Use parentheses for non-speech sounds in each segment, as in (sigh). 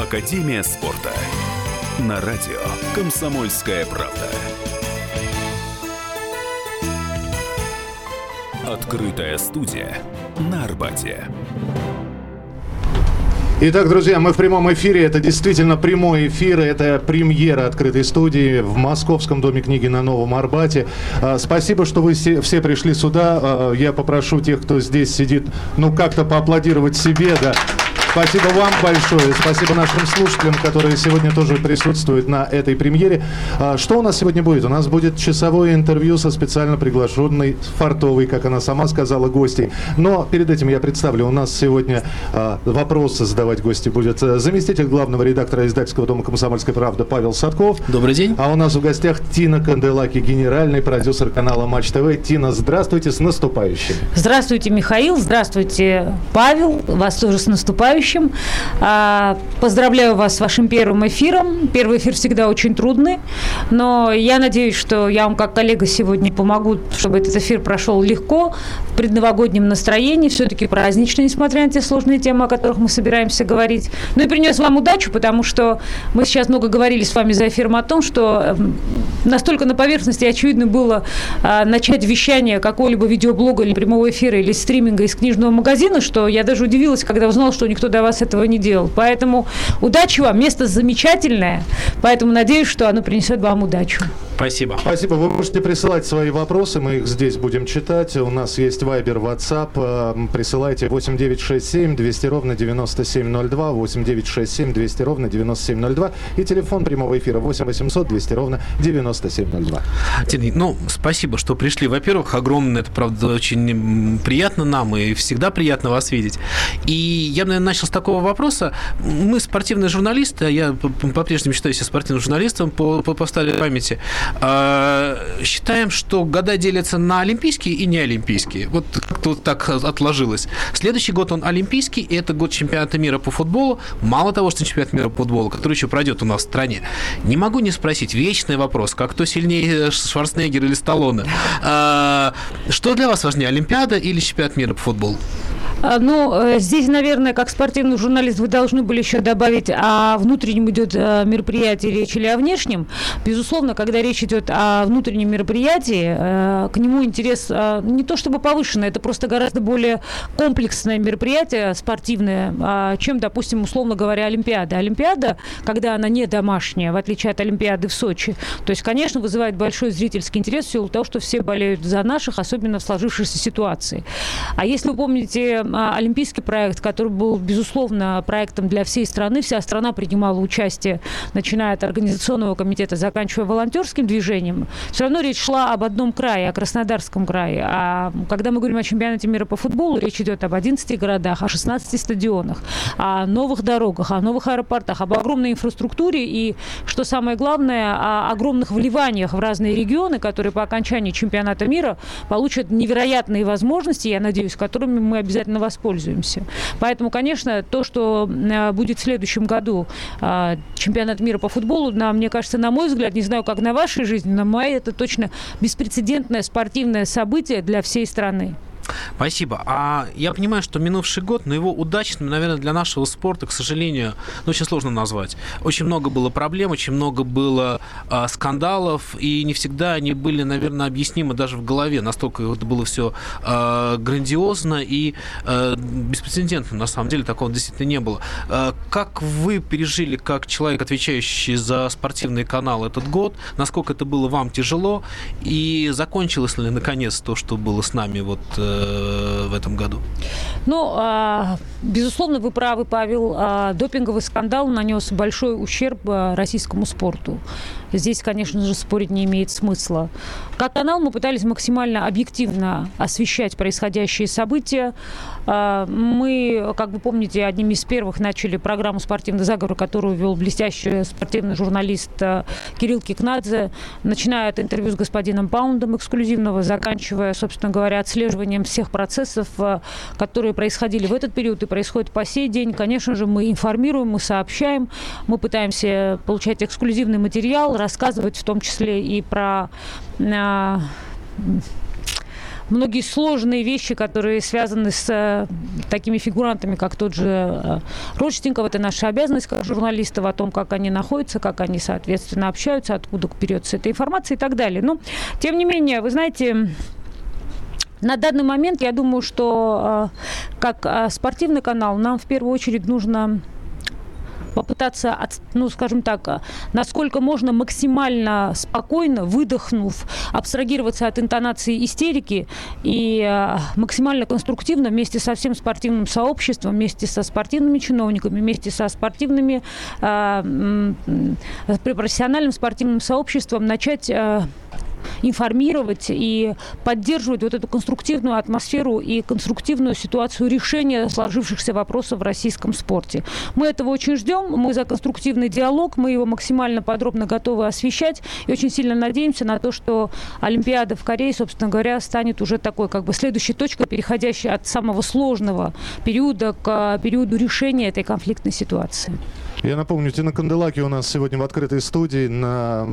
Академия спорта. На радио «Комсомольская правда». Открытая студия на Арбате. Итак, друзья, мы в прямом эфире. Это действительно прямой эфир. Это премьера открытой студии в Московском Доме книги на Новом Арбате. А, спасибо, что вы все, пришли сюда. А, я попрошу тех, кто здесь сидит, ну, как-то поаплодировать себе, да. Спасибо вам большое. Спасибо нашим слушателям, которые сегодня тоже присутствуют на этой премьере. А, что у нас сегодня будет? У нас будет часовое интервью со специально приглашенной Фартовой, как она сама сказала, гостей. Но перед этим я представлю, у нас сегодня а, вопросы задавать гости будет э, заместитель главного редактора издательского дома «Комсомольская правда» Павел Садков. Добрый день. А у нас в гостях Тина Канделаки, генеральный продюсер канала Матч ТВ. Тина, здравствуйте, с наступающим. Здравствуйте, Михаил. Здравствуйте, Павел. Вас тоже с наступающим наступающим. А, поздравляю вас с вашим первым эфиром. Первый эфир всегда очень трудный, но я надеюсь, что я вам как коллега сегодня помогу, чтобы этот эфир прошел легко, в предновогоднем настроении, все-таки празднично, несмотря на те сложные темы, о которых мы собираемся говорить. Ну и принес вам удачу, потому что мы сейчас много говорили с вами за эфиром о том, что эм, настолько на поверхности очевидно было а, начать вещание какого-либо видеоблога или прямого эфира или стриминга из книжного магазина, что я даже удивилась, когда узнала, что никто до вас этого не делал. Поэтому удачи вам, место замечательное, поэтому надеюсь, что оно принесет вам удачу. Спасибо. Спасибо. Вы можете присылать свои вопросы, мы их здесь будем читать. У нас есть Viber, WhatsApp. Э, присылайте 8967 200 ровно 9702, 8967 200 ровно 9702 и телефон прямого эфира 8 800 200 ровно 9702. Тина, ну, спасибо, что пришли. Во-первых, огромное, это, правда, очень приятно нам и всегда приятно вас видеть. И я, наверное, начал с такого вопроса. Мы спортивные журналисты, а я по-прежнему считаю себя спортивным журналистом по, по, по старой памяти. Э, считаем, что года делятся на олимпийские и неолимпийские. Вот вот так отложилось. Следующий год он олимпийский, и это год чемпионата мира по футболу. Мало того, что чемпионат мира по футболу, который еще пройдет у нас в стране. Не могу не спросить, вечный вопрос, как кто сильнее, Шварценеггер или Сталлоне. Э, что для вас важнее, Олимпиада или чемпионат мира по футболу? А, ну, э, здесь, наверное, как спортивный журналист, вы должны были еще добавить, о внутреннем идет э, мероприятие речь или о внешнем. Безусловно, когда речь идет о внутреннем мероприятии, э, к нему интерес не то чтобы повышенный, это просто гораздо более комплексное мероприятие спортивное, а, чем, допустим, условно говоря, Олимпиада. Олимпиада, когда она не домашняя, в отличие от Олимпиады в Сочи, то есть, конечно, вызывает большой зрительский интерес в силу того, что все болеют за наших, особенно в сложившейся ситуации. А если вы помните а, олимпийский проект, который был, безусловно, проектом для всей страны. Вся страна принимала участие, начиная от организационного комитета, заканчивая волонтерским движением. Все равно речь шла об одном крае, о Краснодарском крае. А когда мы говорим о чемпионате мира по футболу, речь идет об 11 городах, о 16 стадионах, о новых дорогах, о новых аэропортах, об огромной инфраструктуре и, что самое главное, о огромных вливаниях в разные регионы, которые по окончании чемпионата мира получат невероятные возможности, я надеюсь, которыми мы обязательно воспользуемся. Поэтому, конечно, то, что э, будет в следующем году э, чемпионат мира по футболу, на, мне кажется, на мой взгляд, не знаю, как на вашей жизни, но моя это точно беспрецедентное спортивное событие для всей страны. Спасибо. А я понимаю, что минувший год, но его удачным, наверное, для нашего спорта, к сожалению, ну, очень сложно назвать. Очень много было проблем, очень много было а, скандалов, и не всегда они были, наверное, объяснимы даже в голове. Настолько это было все а, грандиозно и а, беспрецедентно. На самом деле такого действительно не было. А, как вы пережили, как человек, отвечающий за спортивный канал этот год? Насколько это было вам тяжело? И закончилось ли, наконец, то, что было с нами вот э, Э, в этом году? Ну, а, безусловно, вы правы, Павел. А, допинговый скандал нанес большой ущерб а, российскому спорту. Здесь, конечно же, спорить не имеет смысла. Как канал мы пытались максимально объективно освещать происходящие события. Мы, как вы помните, одними из первых начали программу «Спортивный заговор», которую вел блестящий спортивный журналист Кирилл Кикнадзе, начиная от интервью с господином Паундом эксклюзивного, заканчивая, собственно говоря, отслеживанием всех процессов, э, которые происходили в этот период и происходят по сей день. Конечно же, мы информируем, мы сообщаем, мы пытаемся получать эксклюзивный материал, рассказывать в том числе и про э, многие сложные вещи, которые связаны с э, такими фигурантами, как тот же э, Родченков. Это наша обязанность как журналистов о том, как они находятся, как они, соответственно, общаются, откуда берется эта информация и так далее. Но, тем не менее, вы знаете, на данный момент я думаю, что э, как э, спортивный канал нам в первую очередь нужно попытаться, ну, скажем так, насколько можно максимально спокойно, выдохнув, абстрагироваться от интонации истерики и э, максимально конструктивно вместе со всем спортивным сообществом, вместе со спортивными чиновниками, вместе со спортивными, э, профессиональным спортивным сообществом начать э, информировать и поддерживать вот эту конструктивную атмосферу и конструктивную ситуацию решения сложившихся вопросов в российском спорте. Мы этого очень ждем, мы за конструктивный диалог, мы его максимально подробно готовы освещать и очень сильно надеемся на то, что Олимпиада в Корее, собственно говоря, станет уже такой как бы следующей точкой, переходящей от самого сложного периода к периоду решения этой конфликтной ситуации. Я напомню, Тина Канделаки у нас сегодня в открытой студии на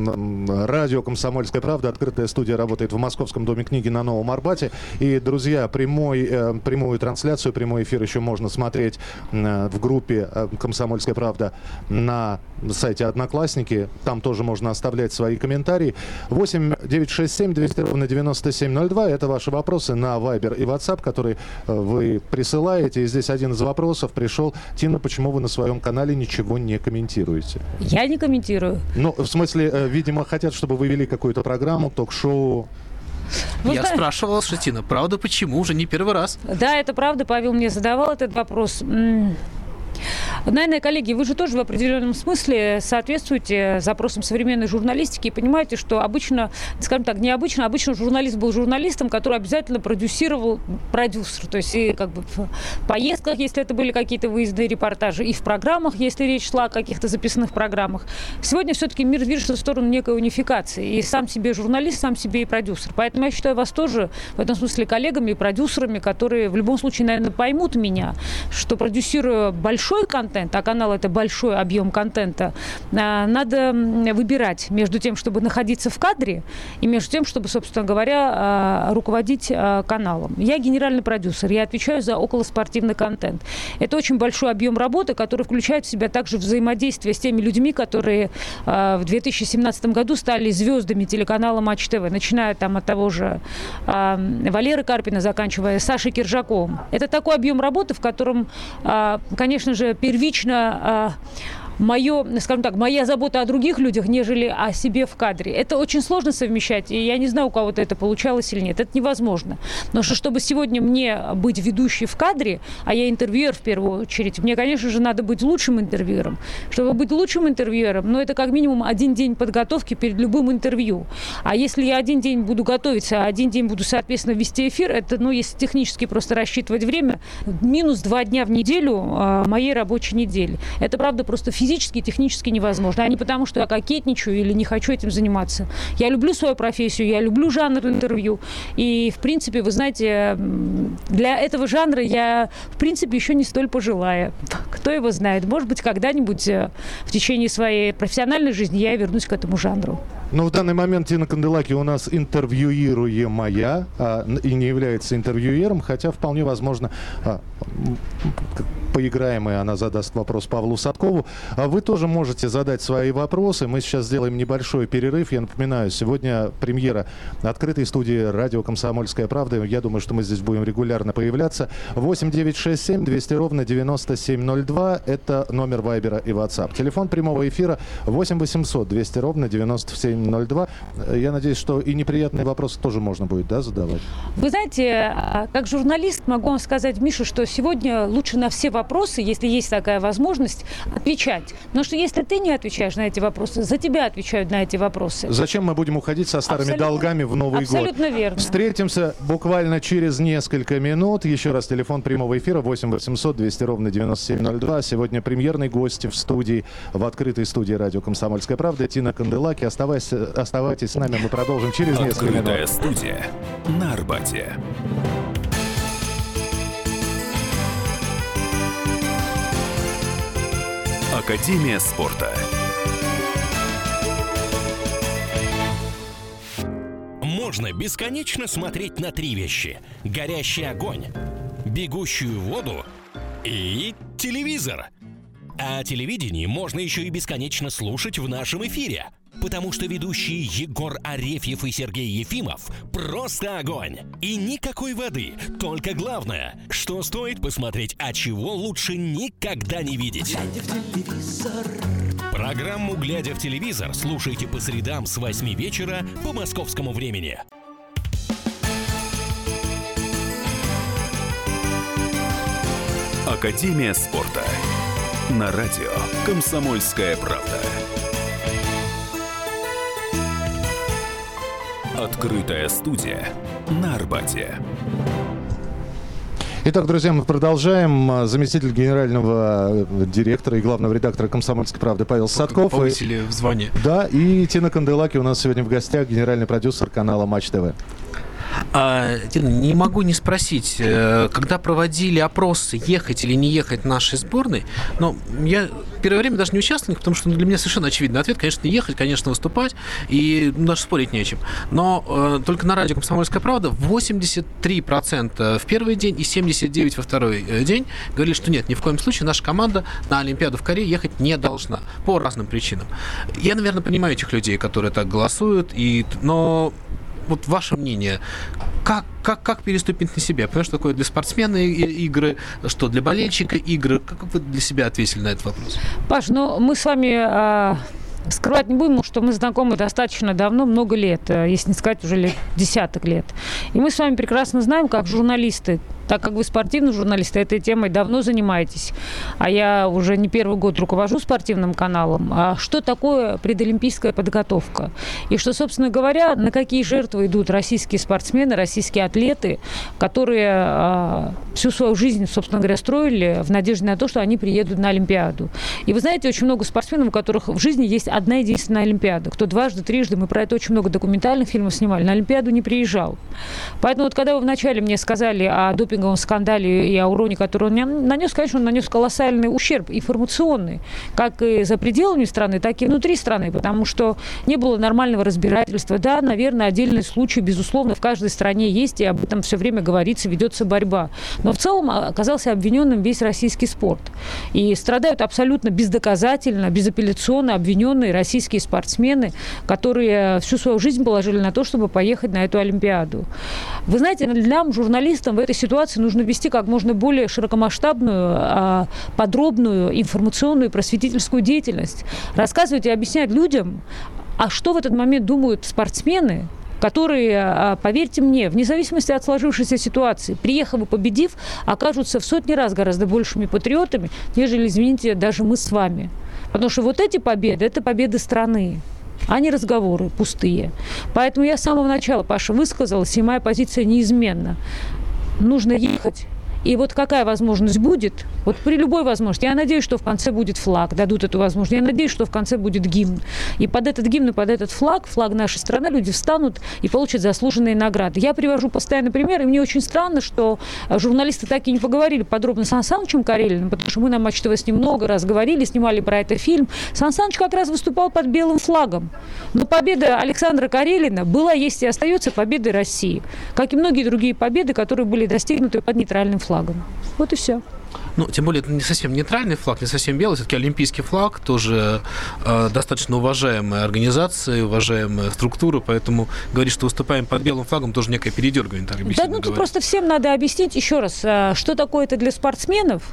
радио «Комсомольская правда». Открытая студия работает в Московском доме книги на Новом Арбате. И, друзья, прямой, э, прямую трансляцию, прямой эфир еще можно смотреть э, в группе э, «Комсомольская правда» на сайте «Одноклассники». Там тоже можно оставлять свои комментарии. 8 967 200 ровно 9702. Это ваши вопросы на Viber и WhatsApp, которые вы присылаете. И здесь один из вопросов пришел. Тина, почему вы на своем канале ничего не комментируете? Я не комментирую. Ну, в смысле, э, видимо, хотят, чтобы вы вели какую-то программу, ток-шоу. Вы Я знаете... спрашивал Шатина, правда, почему? Уже не первый раз. Да, это правда. Павел мне задавал этот вопрос. Наверное, коллеги, вы же тоже в определенном смысле соответствуете запросам современной журналистики и понимаете, что обычно, скажем так, необычно, обычно журналист был журналистом, который обязательно продюсировал продюсер. То есть и как бы в поездках, если это были какие-то выездные репортажи, и в программах, если речь шла о каких-то записанных программах. Сегодня все-таки мир движется в сторону некой унификации. И сам себе журналист, сам себе и продюсер. Поэтому я считаю вас тоже в этом смысле коллегами и продюсерами, которые в любом случае, наверное, поймут меня, что продюсируя большой большой контент, а канал это большой объем контента, а, надо выбирать между тем, чтобы находиться в кадре, и между тем, чтобы, собственно говоря, а, руководить а, каналом. Я генеральный продюсер, я отвечаю за околоспортивный контент. Это очень большой объем работы, который включает в себя также взаимодействие с теми людьми, которые в 2017 году стали звездами телеканала Матч ТВ, начиная там от того же Валеры Карпина, заканчивая Сашей Киржаковым. Это такой объем работы, в котором, конечно первично мое, скажем так, моя забота о других людях, нежели о себе в кадре. Это очень сложно совмещать, и я не знаю, у кого-то это получалось или нет. Это невозможно. Но что, чтобы сегодня мне быть ведущей в кадре, а я интервьюер в первую очередь, мне, конечно же, надо быть лучшим интервьюером. Чтобы быть лучшим интервьюером, ну, это как минимум один день подготовки перед любым интервью. А если я один день буду готовиться, а один день буду, соответственно, вести эфир, это, ну, если технически просто рассчитывать время, минус два дня в неделю а, моей рабочей недели. Это, правда, просто физически физически и технически невозможно. А не потому, что я кокетничаю или не хочу этим заниматься. Я люблю свою профессию, я люблю жанр интервью. И, в принципе, вы знаете, для этого жанра я, в принципе, еще не столь пожилая. Кто его знает? Может быть, когда-нибудь э, в течение своей профессиональной жизни я вернусь к этому жанру. Но в данный момент Тина Канделаки у нас интервьюируемая а, и не является интервьюером, хотя вполне возможно а, поиграем, и она задаст вопрос Павлу Садкову. А вы тоже можете задать свои вопросы. Мы сейчас сделаем небольшой перерыв. Я напоминаю, сегодня премьера открытой студии радио «Комсомольская правда». Я думаю, что мы здесь будем регулярно появляться. 8 9 6 7 200 ровно 9702. Это номер Вайбера и WhatsApp. Телефон прямого эфира 8 800 200 ровно 9702. Я надеюсь, что и неприятные вопросы тоже можно будет да, задавать. Вы знаете, а, как журналист могу вам сказать, Миша, что сегодня лучше на все вопросы вопросы, если есть такая возможность, отвечать. Но что если ты не отвечаешь на эти вопросы, за тебя отвечают на эти вопросы. Зачем мы будем уходить со старыми абсолютно, долгами в Новый абсолютно год? Абсолютно верно. Встретимся буквально через несколько минут. Еще раз телефон прямого эфира 8 800 200 ровно 9702. Сегодня премьерный гость в студии, в открытой студии радио «Комсомольская правда» Тина Канделаки. Оставайся, оставайтесь с нами, мы продолжим через несколько минут. Открытая студия на Арбате. Академия спорта. можно бесконечно смотреть на три вещи. Горящий огонь, бегущую воду и телевизор. А телевидение можно еще и бесконечно слушать в нашем эфире. Потому что ведущие Егор Арефьев и Сергей Ефимов просто огонь. И никакой воды. Только главное, что стоит посмотреть, а чего лучше никогда не видеть. Программу «Глядя в телевизор» слушайте по средам с 8 вечера по московскому времени. Академия спорта. На радио «Комсомольская правда». Открытая студия на Арбате. Итак, друзья, мы продолжаем. Заместитель генерального директора и главного редактора «Комсомольской правды» Павел Садков. Повысили в звании. Да, и Тина Канделаки у нас сегодня в гостях, генеральный продюсер канала «Матч ТВ». А, не могу не спросить, э, когда проводили опросы, ехать или не ехать нашей сборной, но я первое время даже не участвовал, потому что для меня совершенно очевидный ответ, конечно, ехать, конечно, выступать, и ну, даже спорить не о чем. Но э, только на радио «Комсомольская правда» 83% в первый день и 79% во второй э, день говорили, что нет, ни в коем случае наша команда на Олимпиаду в Корее ехать не должна по разным причинам. Я, наверное, понимаю этих людей, которые так голосуют, и, но вот ваше мнение, как, как, как переступить на себя? Потому что такое для спортсмена игры, что для болельщика игры? Как вы для себя ответили на этот вопрос? Паш, ну мы с вами а, Скрывать не будем, что мы знакомы достаточно давно, много лет, э, если не сказать уже лет, десяток лет. И мы с вами прекрасно знаем, как журналисты, так как вы спортивный журналист, этой темой давно занимаетесь, а я уже не первый год руковожу спортивным каналом, а что такое предолимпийская подготовка? И что, собственно говоря, на какие жертвы идут российские спортсмены, российские атлеты, которые а, всю свою жизнь, собственно говоря, строили в надежде на то, что они приедут на Олимпиаду. И вы знаете, очень много спортсменов, у которых в жизни есть одна единственная Олимпиада. Кто дважды, трижды, мы про это очень много документальных фильмов снимали, на Олимпиаду не приезжал. Поэтому вот когда вы вначале мне сказали о допинге допинговом скандале и о уроне, который он нанес, конечно, он нанес колоссальный ущерб информационный, как и за пределами страны, так и внутри страны, потому что не было нормального разбирательства. Да, наверное, отдельные случаи, безусловно, в каждой стране есть, и об этом все время говорится, ведется борьба. Но в целом оказался обвиненным весь российский спорт. И страдают абсолютно бездоказательно, безапелляционно обвиненные российские спортсмены, которые всю свою жизнь положили на то, чтобы поехать на эту Олимпиаду. Вы знаете, нам, журналистам, в этой ситуации ситуации нужно вести как можно более широкомасштабную, а, подробную информационную просветительскую деятельность. Рассказывать и объяснять людям, а что в этот момент думают спортсмены, которые, а, поверьте мне, вне зависимости от сложившейся ситуации, приехав и победив, окажутся в сотни раз гораздо большими патриотами, нежели, извините, даже мы с вами. Потому что вот эти победы – это победы страны а не разговоры пустые. Поэтому я с самого начала, Паша, высказалась, и моя позиция неизменна нужно ехать и вот какая возможность будет, вот при любой возможности, я надеюсь, что в конце будет флаг, дадут эту возможность, я надеюсь, что в конце будет гимн. И под этот гимн и под этот флаг, флаг нашей страны, люди встанут и получат заслуженные награды. Я привожу постоянно пример, и мне очень странно, что журналисты так и не поговорили подробно с Сан Санычем Карелиным, потому что мы на Матч ТВ с ним много раз говорили, снимали про это фильм. Сан Саныч как раз выступал под белым флагом. Но победа Александра Карелина была, есть и остается победой России, как и многие другие победы, которые были достигнуты под нейтральным флагом флагом. Вот и все. Ну, тем более, это не совсем нейтральный флаг, не совсем белый, все-таки олимпийский флаг, тоже э, достаточно уважаемая организация, уважаемая структура, поэтому говорить, что выступаем под белым флагом, тоже некое передергивание. Так да, ну, тут просто всем надо объяснить еще раз, э, что такое это для спортсменов,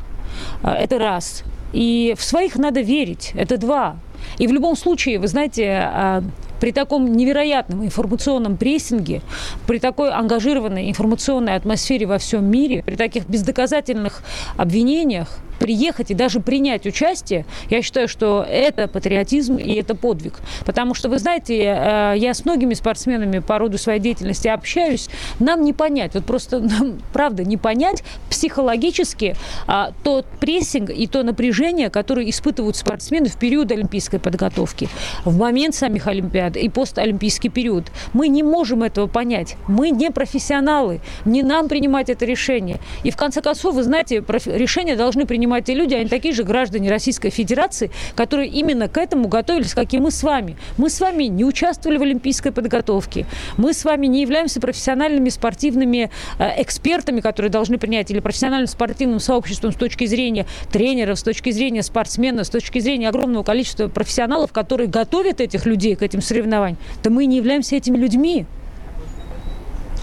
э, это раз, и в своих надо верить, это два. И в любом случае, вы знаете, э, при таком невероятном информационном прессинге, при такой ангажированной информационной атмосфере во всем мире, при таких бездоказательных обвинениях, приехать и даже принять участие, я считаю, что это патриотизм и это подвиг. Потому что, вы знаете, э, я с многими спортсменами по роду своей деятельности общаюсь, нам не понять, вот просто нам, правда, не понять психологически а, тот прессинг и то напряжение, которое испытывают спортсмены в период олимпийской подготовки, в момент самих Олимпиад и постолимпийский период. Мы не можем этого понять. Мы не профессионалы. Не нам принимать это решение. И в конце концов, вы знаете, решения должны принимать те люди, они такие же граждане Российской Федерации, которые именно к этому готовились, как и мы с вами. Мы с вами не участвовали в олимпийской подготовке. Мы с вами не являемся профессиональными спортивными э, экспертами, которые должны принять, или профессиональным спортивным сообществом с точки зрения тренеров, с точки зрения спортсменов, с точки зрения огромного количества профессионалов, которые готовят этих людей к этим соревнованиям. Да мы не являемся этими людьми.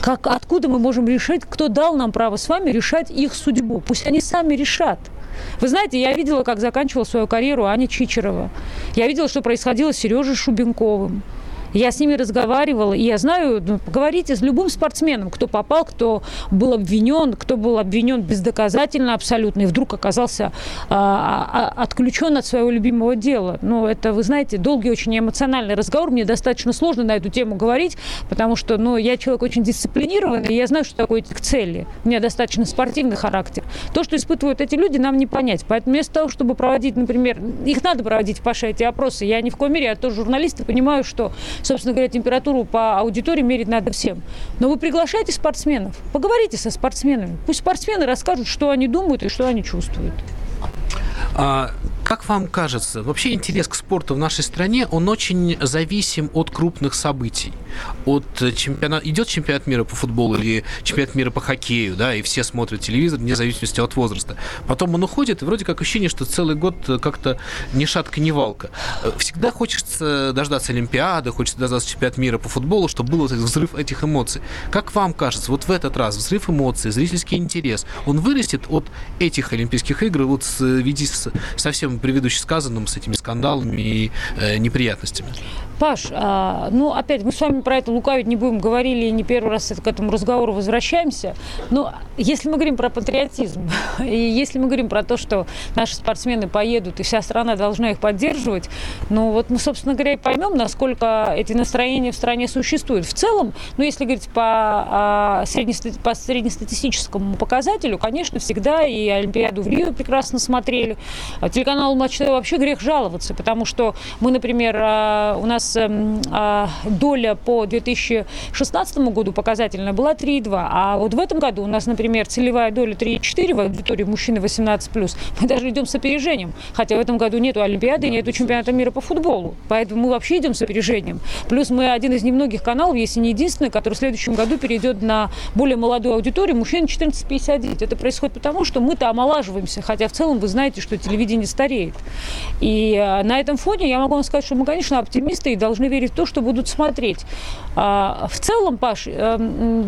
Как, откуда мы можем решить, кто дал нам право с вами решать их судьбу? Пусть они сами решат. Вы знаете, я видела, как заканчивала свою карьеру Аня Чичерова. Я видела, что происходило с Сережей Шубенковым. Я с ними разговаривала, и я знаю, ну, поговорите с любым спортсменом, кто попал, кто был обвинен, кто был обвинен бездоказательно абсолютно, и вдруг оказался а, а, отключен от своего любимого дела. Ну, это, вы знаете, долгий, очень эмоциональный разговор. Мне достаточно сложно на эту тему говорить, потому что, ну, я человек очень дисциплинированный, и я знаю, что такое к цели. У меня достаточно спортивный характер. То, что испытывают эти люди, нам не понять. Поэтому вместо того, чтобы проводить, например, их надо проводить, Паша, эти опросы, я ни в коем мере, я тоже журналист и понимаю, что собственно говоря, температуру по аудитории мерить надо всем. Но вы приглашайте спортсменов, поговорите со спортсменами. Пусть спортсмены расскажут, что они думают и что они чувствуют. А, как вам кажется, вообще интерес к спорту в нашей стране, он очень зависим от крупных событий. От чемпионата, идет чемпионат мира по футболу или чемпионат мира по хоккею, да, и все смотрят телевизор вне зависимости от возраста. Потом он уходит, и вроде как ощущение, что целый год как-то ни шатка, ни валка. Всегда хочется дождаться Олимпиады, хочется дождаться чемпионата мира по футболу, чтобы был этот взрыв этих эмоций. Как вам кажется, вот в этот раз взрыв эмоций, зрительский интерес, он вырастет от этих Олимпийских игр вот в виде совсем предыдущим сказанным, с этими скандалами и э, неприятностями? Паш, а, ну, опять, мы с вами про это лукавить не будем, говорили, и не первый раз к этому разговору возвращаемся. Но если мы говорим про патриотизм, (laughs) и если мы говорим про то, что наши спортсмены поедут, и вся страна должна их поддерживать, ну, вот мы, собственно говоря, и поймем, насколько эти настроения в стране существуют. В целом, ну, если говорить по, а, по среднестатистическому показателю, конечно, всегда и Олимпиаду в Рио прекрасно смотрели. А телеканал Матч вообще грех жаловаться, потому что мы, например, а, у нас А, доля по 2016 году показательная была 3,2. А вот в этом году у нас, например, целевая доля 3,4 в аудитории мужчины 18+. Мы даже идем с опережением. Хотя в этом году нету Олимпиады, нету чемпионата мира по футболу. Поэтому мы вообще идем с опережением. Плюс мы один из немногих каналов, если не единственный, который в следующем году перейдет на более молодую аудиторию, мужчин 14-59. Это происходит потому, что мы-то омолаживаемся, хотя в целом вы знаете, что телевидение стареет. И э, на этом фоне я могу вам сказать, что мы, конечно, оптимисты и должны верить в то, что будут смотреть. А, в целом, Паш, э,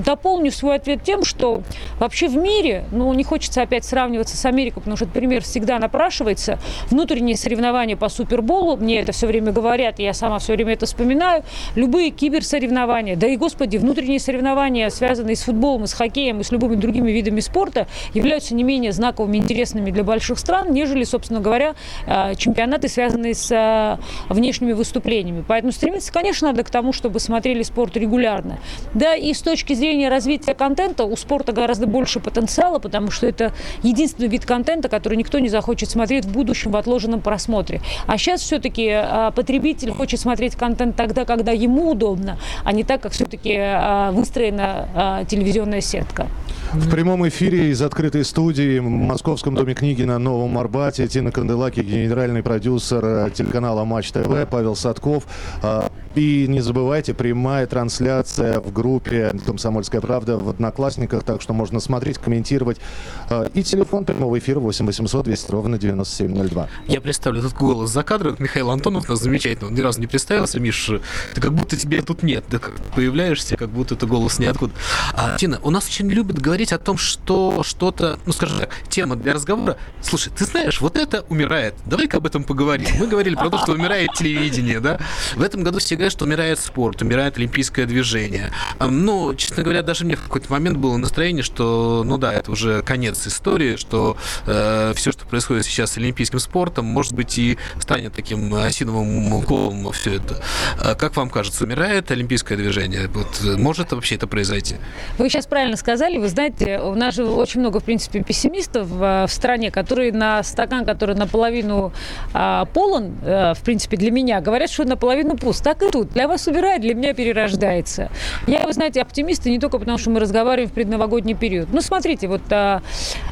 дополню свой ответ тем, что вообще в мире, ну, не хочется опять сравниваться с Америкой, потому что этот пример всегда напрашивается, внутренние соревнования по Суперболу, мне это все время говорят, я сама все время это вспоминаю, любые киберсоревнования, да и, господи, внутренние соревнования, связанные с футболом, и с хоккеем, и с любыми другими видами спорта, являются не менее знаковыми, интересными для больших стран, нежели, собственно говоря, э, чемпионаты, связанные с э, внешними выступлениями. Поэтому стремиться, конечно, надо к тому, чтобы смотрели спорт регулярно. Да, и с точки зрения развития контента у спорта гораздо больше потенциала, потому что это единственный вид контента, который никто не захочет смотреть в будущем в отложенном просмотре. А сейчас все-таки а, потребитель хочет смотреть контент тогда, когда ему удобно, а не так, как все-таки а, выстроена а, телевизионная сетка. В прямом эфире из открытой студии в Московском доме книги на Новом Арбате Тина Канделаки, генеральный продюсер э, телеканала Матч ТВ, Павел Садков. А, и не забывайте, прямая трансляция в группе «Комсомольская правда» в Одноклассниках, так что можно смотреть, комментировать. А, и телефон прямого эфира 8 800 200 ровно 9702. Я представлю этот голос за кадром. Михаил Антонов нас замечательно. Он ни разу не представился. Миш, ты как будто тебя тут нет. Ты появляешься, как будто это голос ниоткуда. А, Тина, у нас очень любят говорить о том, что что-то, ну, скажем так, тема для разговора. Слушай, ты знаешь, вот это умирает. Давай-ка об этом поговорим. Мы говорили про то, что умирает телевидение, да? В этом году все говорят, что умирает спорт, умирает олимпийское движение. Ну, честно говоря, даже мне в какой-то момент было настроение, что, ну да, это уже конец истории, что э, все, что происходит сейчас с олимпийским спортом, может быть, и станет таким осиновым уклоном все это. А как вам кажется, умирает олимпийское движение? Вот, может вообще это произойти? Вы сейчас правильно сказали. Вы знаете, знаете, у нас же очень много, в принципе, пессимистов в, в стране, которые на стакан, который наполовину а, полон, а, в принципе, для меня, говорят, что наполовину пуст. Так и тут. Для вас убирает, для меня перерождается. Я, вы знаете, оптимист, и не только потому, что мы разговариваем в предновогодний период. Ну, смотрите, вот а,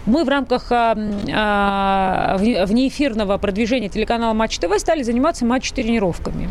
мы в рамках а, а, внеэфирного продвижения телеканала Матч ТВ стали заниматься матч-тренировками.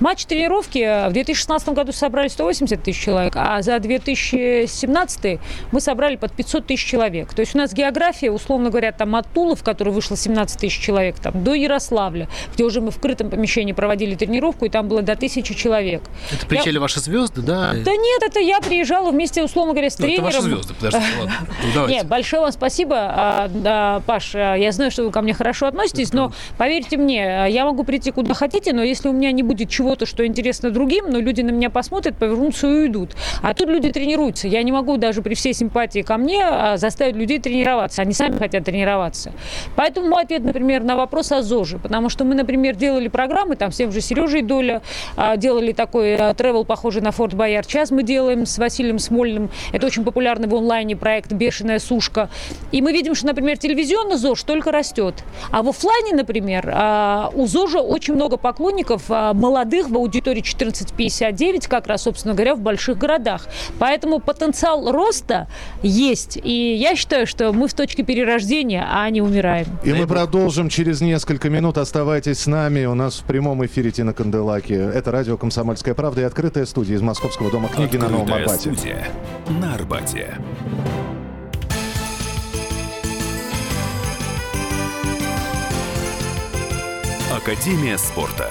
Матч-тренировки в 2016 году собрали 180 тысяч человек, а за 2017 мы собрали под 500 тысяч человек. То есть у нас география, условно говоря, там от Тулы, в которой вышло 17 тысяч человек, там, до Ярославля, где уже мы в крытом помещении проводили тренировку, и там было до тысячи человек. Это приезжали я... ваши звезды, да? Да нет, это я приезжала вместе, условно говоря, с ну, тренером. Это ваши звезды, подождите, ладно. (laughs) Ну, нет, большое вам спасибо, а, да, Паш, а, я знаю, что вы ко мне хорошо относитесь, но поверьте мне, я могу прийти куда хотите, но если у меня не будет чего-то, что интересно другим, но люди на меня посмотрят, повернутся и уйдут. А тут люди тренируются. Я не могу даже при всей симпатии ко мне а, заставить людей тренироваться. Они сами хотят тренироваться. Поэтому мой ответ, например, на вопрос о ЗОЖе. Потому что мы, например, делали программы, там, с тем же Сережей Доля, а, делали такой тревел, похожий на Форт Боярд. Сейчас мы делаем с Василием Смольным. Это очень популярный в онлайне проект «Бешеная сушка». И мы видим, что, например, телевизионный ЗОЖ только растет. А в офлайне, например, а, у ЗОЖа очень много поклонников молодых в аудитории 14-59, как раз, собственно говоря, в больших городах. Поэтому потенциал роста есть. И я считаю, что мы в точке перерождения, а не умираем. И мы продолжим через несколько минут. Оставайтесь с нами. У нас в прямом эфире Тина Канделаки. Это радио «Комсомольская правда» и открытая студия из Московского дома книги открытая на Новом Арбате. студия на Арбате. Академия спорта.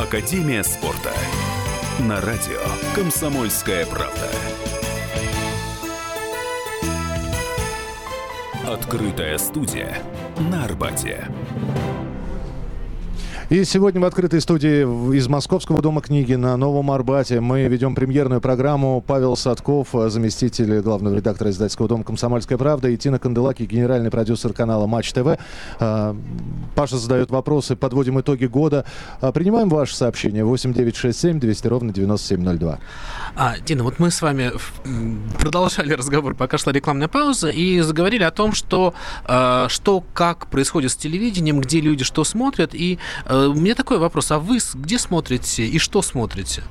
Академия спорта. На радио «Комсомольская правда». Открытая студия на Арбате. И сегодня в открытой студии из Московского дома книги на Новом Арбате мы ведем премьерную программу. Павел Садков, заместитель главного редактора издательского дома «Комсомольская правда», и Тина Канделаки, генеральный продюсер канала «Матч ТВ». А, Паша задает вопросы, подводим итоги года. А, принимаем ваши сообщения 8967 200 ровно 9702. А, Дина, вот мы с вами продолжали разговор, пока шла рекламная пауза, и заговорили о том, что, что как происходит с телевидением, где люди что смотрят, и у меня такой вопрос. А вы где смотрите и что смотрите?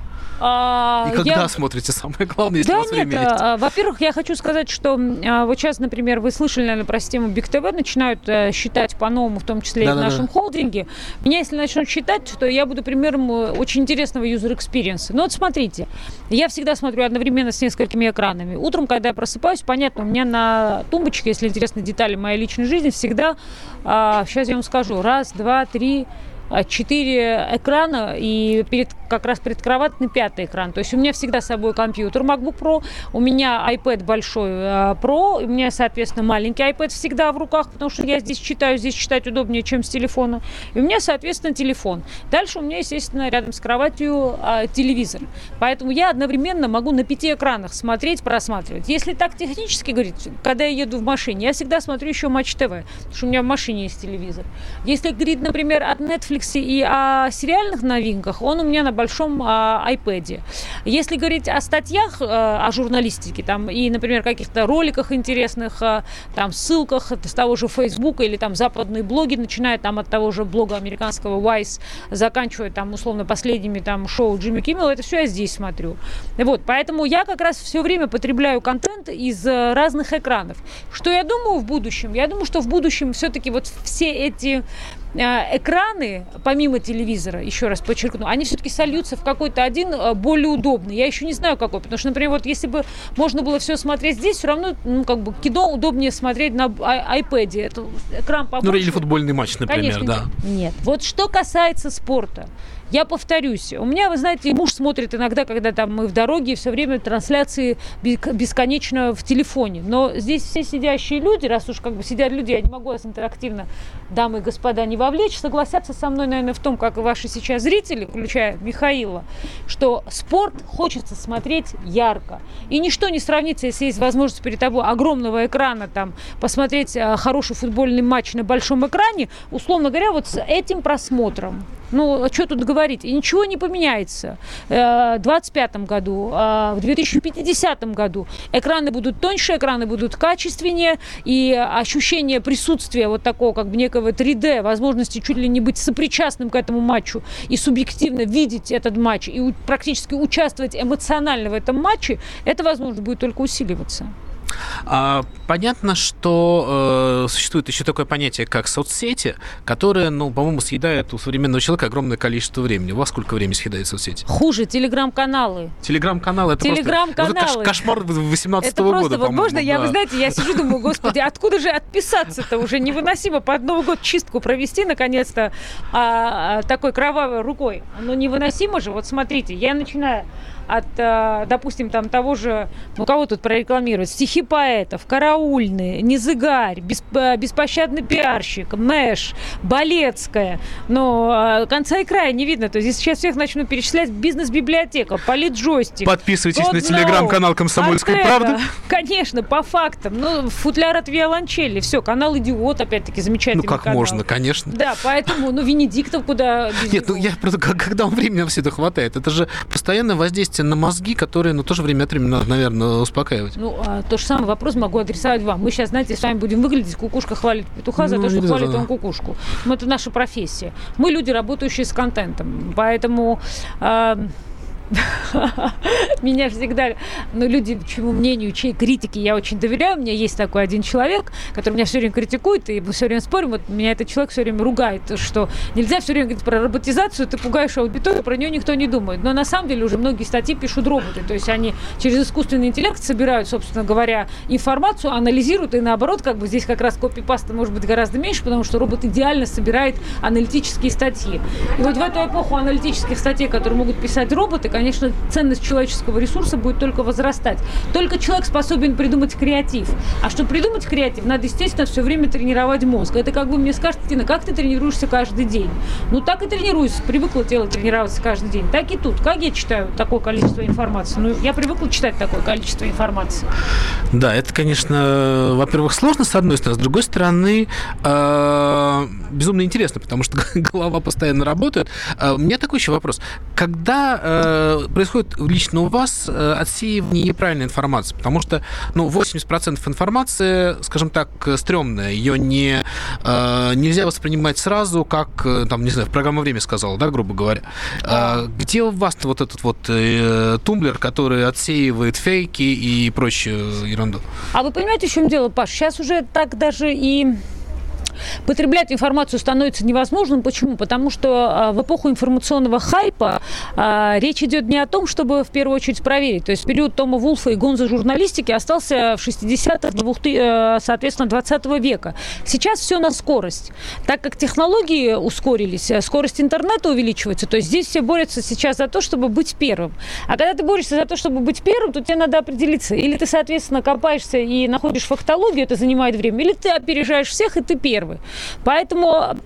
А, и когда я... смотрите, самое главное, если да, у вас нет, время есть? А, во-первых, я хочу сказать, что а, вот сейчас, например, вы слышали, наверное, про систему Big TV, начинают а, считать по-новому, в том числе да, и да, в нашем да. холдинге. Меня, если начнут считать, то я буду примером э, очень интересного user experience. Ну вот смотрите, я всегда смотрю одновременно с несколькими экранами. Утром, когда я просыпаюсь, понятно, у меня на тумбочке, если интересны детали моей личной жизни, всегда, а, сейчас я вам скажу, раз, два, три, четыре экрана и перед как раз предкроватный пятый экран. То есть у меня всегда с собой компьютер MacBook Pro, у меня iPad большой э, Pro, у меня, соответственно, маленький iPad всегда в руках, потому что я здесь читаю, здесь читать удобнее, чем с телефона. И у меня, соответственно, телефон. Дальше у меня, естественно, рядом с кроватью а, телевизор. Поэтому я одновременно могу на пяти экранах смотреть, просматривать. Если так технически говорить, когда я еду в машине, я всегда смотрю еще Матч ТВ, потому что у меня в машине есть телевизор. Если говорить, например, от Netflix и о сериальных новинках, он у меня на большом а, iPad. Если говорить о статьях, а, о журналистике, там, и, например, каких-то роликах интересных, а, там, ссылках с того же Facebook или там западные блоги, начиная там от того же блога американского Vice, заканчивая там, условно, последними там шоу Джимми Киммела, это все я здесь смотрю. Вот, поэтому я как раз все время потребляю контент из разных экранов. Что я думаю в будущем? Я думаю, что в будущем все-таки вот все эти э, экраны, помимо телевизора, еще раз подчеркну, они все-таки сольются в какой-то один э, более удобный. Я еще не знаю, какой. Потому что, например, вот если бы можно было все смотреть здесь, все равно, ну, как бы, кино удобнее смотреть на iPad. Это экран побольше. Ну, или футбольный матч, например, Конечно, да. Нет. Вот что касается спорта. Я повторюсь, у меня, вы знаете, муж смотрит иногда, когда там мы в дороге, все время трансляции бесконечно в телефоне. Но здесь все сидящие люди, раз уж как бы сидят люди, я не могу вас интерактивно, дамы и господа, не вовлечь, согласятся со мной, наверное, в том, как и ваши сейчас зрители, включая Михаила, что спорт хочется смотреть ярко. И ничто не сравнится, если есть возможность перед тобой огромного экрана там посмотреть э, хороший футбольный матч на большом экране, условно говоря, вот с этим просмотром. Ну, а что тут говорить? И ничего не поменяется. Э, в 2025 году, э, в 2050 году экраны будут тоньше, экраны будут качественнее, и ощущение присутствия вот такого, как бы некого 3D, возможности чуть ли не быть сопричастным к этому матчу и субъективно видеть этот матч и практически участвовать эмоционально в этом матче, это, возможно, будет только усиливаться. А, понятно, что э, существует еще такое понятие, как соцсети, которые, ну, по-моему, съедают у современного человека огромное количество времени. У вас сколько времени съедает соцсети? Хуже, телеграм-каналы. Телеграм-каналы, это телеграм-каналы. просто это кошмар 18 это -го просто, года, вот можно, да. я, вы знаете, я сижу, думаю, господи, откуда же отписаться-то уже невыносимо под Новый год чистку провести, наконец-то, а, а, такой кровавой рукой. Ну, невыносимо же. Вот смотрите, я начинаю от, э, допустим, там того же, ну кого тут прорекламировать, стихи поэтов, караульные, Незыгарь, бесп, беспощадный пиарщик, Мэш, Болецкая, но э, конца и края не видно. То есть сейчас всех начну перечислять, бизнес-библиотека, политджойстик. Подписывайтесь God на телеграм-канал «Комсомольская Артега. правда». Конечно, по фактам. Ну, футляр от виолончели, все, канал «Идиот», опять-таки, замечательный Ну, как канал. можно, конечно. Да, поэтому, ну, Венедиктов куда... Нет, ну я просто, когда времени на все это хватает? Это же постоянное воздействие на мозги, которые, ну, тоже время от времени надо, наверное, успокаивать. Ну, а то же самое вопрос могу адресовать вам. Мы сейчас, знаете, с вами будем выглядеть, кукушка хвалит петуха за Ну, то, что хвалит да. он кукушку. Ну, это наша профессия. Мы люди, работающие с контентом. Поэтому... а, (laughs) Меня всегда, ну, люди, чему мнению, чьей критике я очень доверяю. У меня есть такой один человек, который меня все время критикует, и мы все время спорим. Вот меня этот человек все время ругает, что нельзя все время говорить про роботизацию, ты пугаешь аудиторию, про нее никто не думает. Но на самом деле уже многие статьи пишут роботы. То есть они через искусственный интеллект собирают, собственно говоря, информацию, анализируют, и наоборот, как бы здесь как раз копипаста может быть гораздо меньше, потому что робот идеально собирает аналитические статьи. И вот в эту эпоху аналитических статей, которые могут писать роботы, конечно, ценность человеческого ресурса будет только возрастать. Только человек способен придумать креатив. А чтобы придумать креатив, надо, естественно, все время тренировать мозг. Это как вы мне скажете, Тина, как ты тренируешься каждый день? Ну, так и тренируюсь. Привыкла тело тренироваться каждый день. Так и тут. Как я читаю такое количество информации? Ну, я привыкла читать такое количество информации. Да, это, конечно, во-первых, сложно, с одной стороны, с другой стороны, э, безумно интересно, потому что (laughs) голова постоянно работает. Э, У меня такой еще вопрос. Когда э, происходит лично у вас э, отсеивание неправильной информации? Потому что, ну, 80% информации, скажем так, э, стрёмная, ее не, э, нельзя воспринимать сразу, как, э, там, не знаю, в программа «Время» сказала, да, грубо говоря. Э, Где у вас вот этот вот э, тумблер, который отсеивает фейки и прочую ерунду? А вы понимаете, в чем дело, Паш? Сейчас уже так даже и потреблять информацию становится невозможным. Почему? Потому что а, в эпоху информационного хайпа а, речь идет не о том, чтобы в первую очередь проверить. То есть период Тома Вулфа и гонза журналистики остался в 60-х, 2000, э, соответственно, 20 века. Сейчас все на скорость. Так как технологии ускорились, э, скорость интернета увеличивается, то есть здесь все борются сейчас за то, чтобы быть первым. А когда ты борешься за то, чтобы быть первым, то тебе надо определиться. Или ты, соответственно, копаешься и находишь фактологию, это занимает время, или ты опережаешь всех, и ты первый. Поэтому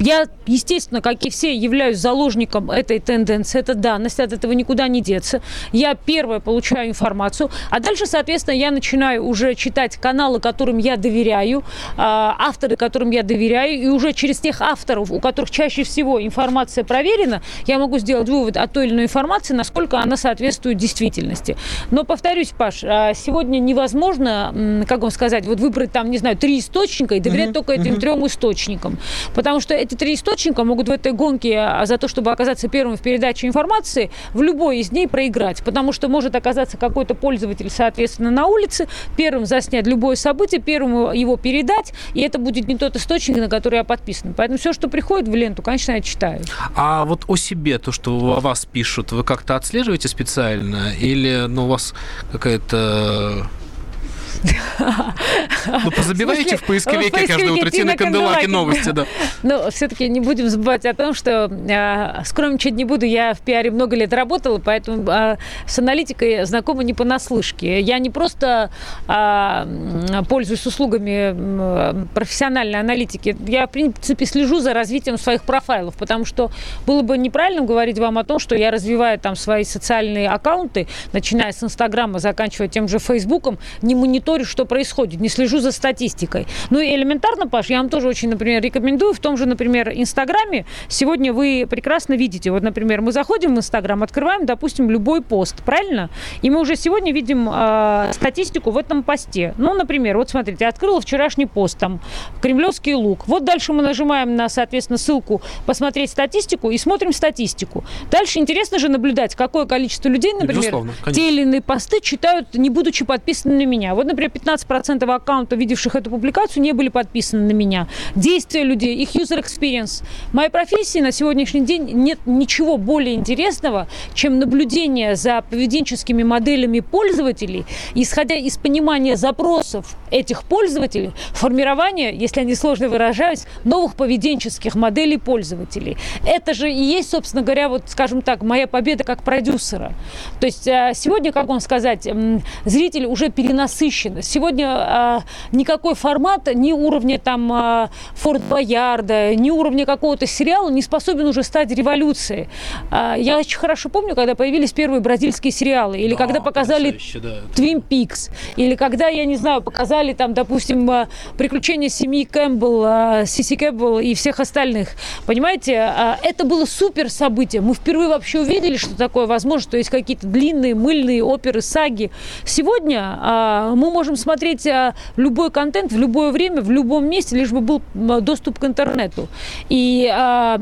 я, естественно, как и все, являюсь заложником этой тенденции. Это данность, от этого никуда не деться. Я первая получаю информацию, а дальше, соответственно, я начинаю уже читать каналы, которым я доверяю, а, авторы, которым я доверяю, и уже через тех авторов, у которых чаще всего информация проверена, я могу сделать вывод о той или иной информации, насколько она соответствует действительности. Но, повторюсь, Паш, а, сегодня невозможно, как вам сказать, вот выбрать там, не знаю, три источника и доверять только этим трем источникам, потому что эти три источника могут в этой гонке а, за то, чтобы оказаться первым в передаче информации, в любой из дней проиграть. Потому что может оказаться какой-то пользователь, соответственно, на улице, первым заснять любое событие, первым его передать, и это будет не тот источник, на который я подписан. Поэтому все, что приходит в ленту, конечно, я читаю. А вот о себе, то, что о вас пишут, вы как-то отслеживаете специально? Или ну, у вас какая-то ну, позабиваете в поисковике каждое утро Тина Канделаки новости, да. Ну, все-таки не будем забывать о том, что э, скромничать не буду. Я в пиаре много лет работала, поэтому э, с аналитикой знакома не понаслышке. Я не просто э, пользуюсь услугами профессиональной аналитики. Я, в принципе, слежу за развитием своих профайлов, потому что было бы неправильно говорить вам о том, что я развиваю там свои социальные аккаунты, начиная с Инстаграма, заканчивая тем же Фейсбуком, не мониторю мониторю, что происходит, не слежу за статистикой. Ну и элементарно, Паш, я вам тоже очень, например, рекомендую. В том же, например, Инстаграме сегодня вы прекрасно видите. Вот, например, мы заходим в Инстаграм, открываем, допустим, любой пост, правильно? И мы уже сегодня видим э, статистику в этом посте. Ну, например, вот смотрите, открыла вчерашний пост, там, Кремлевский лук. Вот дальше мы нажимаем на, соответственно, ссылку посмотреть статистику и смотрим статистику. Дальше интересно же наблюдать, какое количество людей, например, те или иные посты читают, не будучи подписаны на меня. Вот, например, 15% аккаунтов, видевших эту публикацию, не были подписаны на меня. Действия людей, их user experience. В моей профессии на сегодняшний день нет ничего более интересного, чем наблюдение за поведенческими моделями пользователей, исходя из понимания запросов этих пользователей, формирование, если они сложно выражаюсь, новых поведенческих моделей пользователей. Это же и есть, собственно говоря, вот, скажем так, моя победа как продюсера. То есть а, сегодня, как вам сказать, зритель уже перенасыщен насыщенность. Сегодня а, никакой формат ни уровня там а, Форт Боярда, ни уровня какого-то сериала не способен уже стать революцией. А, я очень хорошо помню, когда появились первые бразильские сериалы, или да, когда показали Твин Пикс, или когда, я не знаю, показали там, допустим, приключения семьи Кэпвелл, Сиси Кэпвелл и всех остальных. Понимаете, это было супер событие. Мы впервые вообще увидели, что такое возможно, что есть какие-то длинные мыльные оперы, саги. Сегодня мы можем смотреть а, любой контент в любое время, в любом месте, лишь бы был доступ к интернету. И а,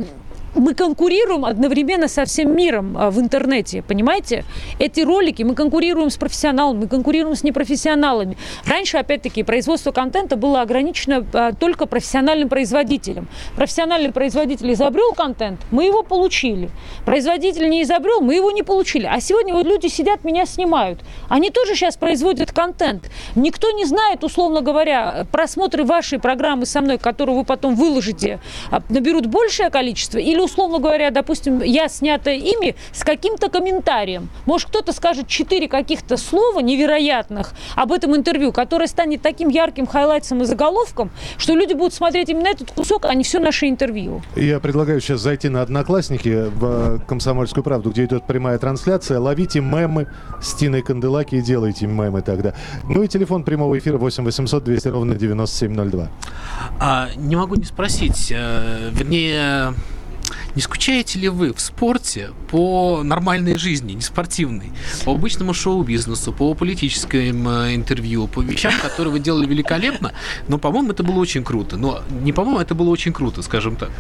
мы конкурируем одновременно со всем миром а, в интернете, понимаете? Эти ролики, мы конкурируем с профессионалами, мы конкурируем с непрофессионалами. Раньше, опять-таки, производство контента было ограничено а, только профессиональным производителем. Профессиональный производитель изобрел контент, мы его получили. Производитель не изобрел, мы его не получили. А сегодня вот люди сидят, меня снимают. Они тоже сейчас производят контент. Никто не знает, условно говоря, просмотры вашей программы со мной, которую вы потом выложите, а, наберут большее количество или условно говоря, допустим, я снята ими с каким-то комментарием. Может, кто-то скажет четыре каких-то слова невероятных об этом интервью, которое станет таким ярким highlights ом и заголовком, что люди будут смотреть именно этот кусок, а не все наше интервью. Я предлагаю сейчас зайти на Одноклассники в э, «Комсомольскую правду», где идет прямая трансляция. Ловите мемы с Тиной Канделаки и делайте мемы тогда. Ну и телефон прямого эфира 8 800 200 ровно 9702. А, не могу не спросить, э, вернее, не скучаете ли вы в спорте по нормальной жизни, не спортивной, по обычному шоу-бизнесу, по политическим э, интервью, по вещам, (laughs) которые вы делали великолепно, но, по-моему, это было очень круто. Но не по-моему, это было очень круто, скажем так.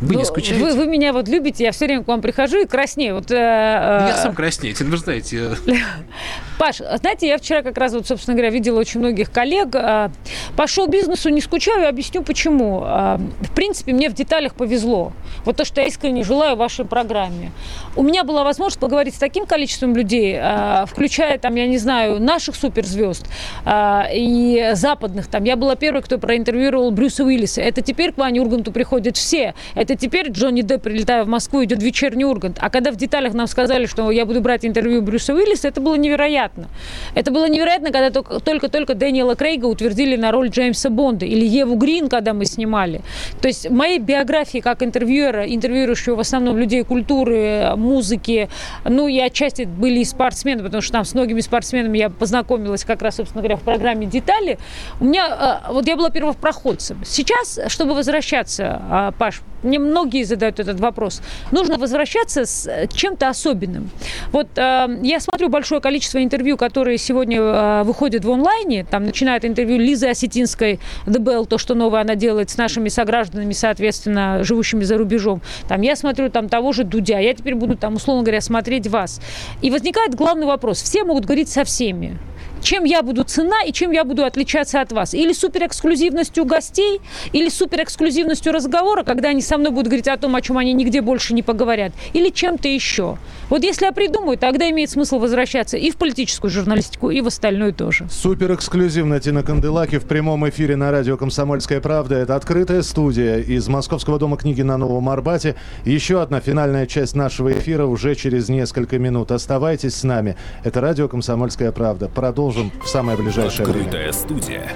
Вы не скучаете? Вы, вы меня вот любите, я все время к вам прихожу и краснею. Вот, э, э... Я сам краснею, вы знаете. (laughs) Паш, знаете, я вчера как раз, вот, собственно говоря, видела очень многих коллег. Э, по шоу-бизнесу не скучаю, объясню почему. Э, в принципе, мне в деталях повезло. Вот то, что я искренне желаю вашей программе. У меня была возможность поговорить с таким количеством людей, а, включая, там, я не знаю, наших суперзвезд а, и западных. Там, я была первой, кто проинтервьюировал Брюса Уиллиса. Это теперь к Ване Урганту приходят все. Это теперь Джонни Депп, прилетая в Москву, идет вечерний Ургант. А когда в деталях нам сказали, что я буду брать интервью Брюса Уиллиса, это было невероятно. Это было невероятно, когда только-только Дэниела Крейга утвердили на роль Джеймса Бонда или Еву Грин, когда мы снимали. То есть моей биографии как интервьюера, интервью циркулирующего в основном людей культуры, музыки, ну и отчасти были и спортсмены, потому что там с многими спортсменами я познакомилась как раз, собственно говоря, в программе «Детали». У меня, вот я была первопроходцем. Сейчас, чтобы возвращаться, Паш, мне многие задают этот вопрос. Нужно возвращаться с э, чем-то особенным. Вот э, я смотрю большое количество интервью, которые сегодня э, выходят в онлайне. Там начинает интервью Лизы Осетинской, ДБЛ, то, что новое она делает с нашими согражданами, соответственно, живущими за рубежом. Там я смотрю там того же Дудя. Я теперь буду там, условно говоря, смотреть вас. И возникает главный вопрос. Все могут говорить со всеми чем я буду цена и чем я буду отличаться от вас. Или суперэксклюзивностью гостей, или суперэксклюзивностью разговора, когда они со мной будут говорить о том, о чем они нигде больше не поговорят, или чем-то еще. Вот если я придумаю, тогда имеет смысл возвращаться и в политическую журналистику, и в остальное тоже. Супер эксклюзивно Тина Канделаки в прямом эфире на радио «Комсомольская правда». Это открытая студия из Московского дома книги на Новом Арбате. Еще одна финальная часть нашего эфира уже через несколько минут. Оставайтесь с нами. Это радио «Комсомольская правда». Продолжим продолжим в самое ближайшее Открытая время. студия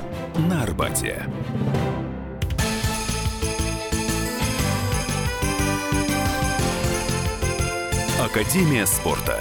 на Арбате. Академия спорта.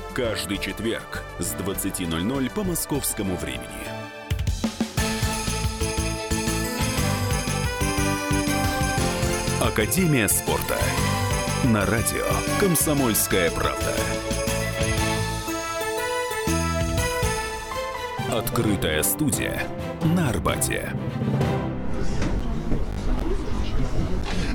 каждый четверг с 20.00 по московскому времени. Академия спорта. На радио «Комсомольская правда». Открытая студия на Арбате.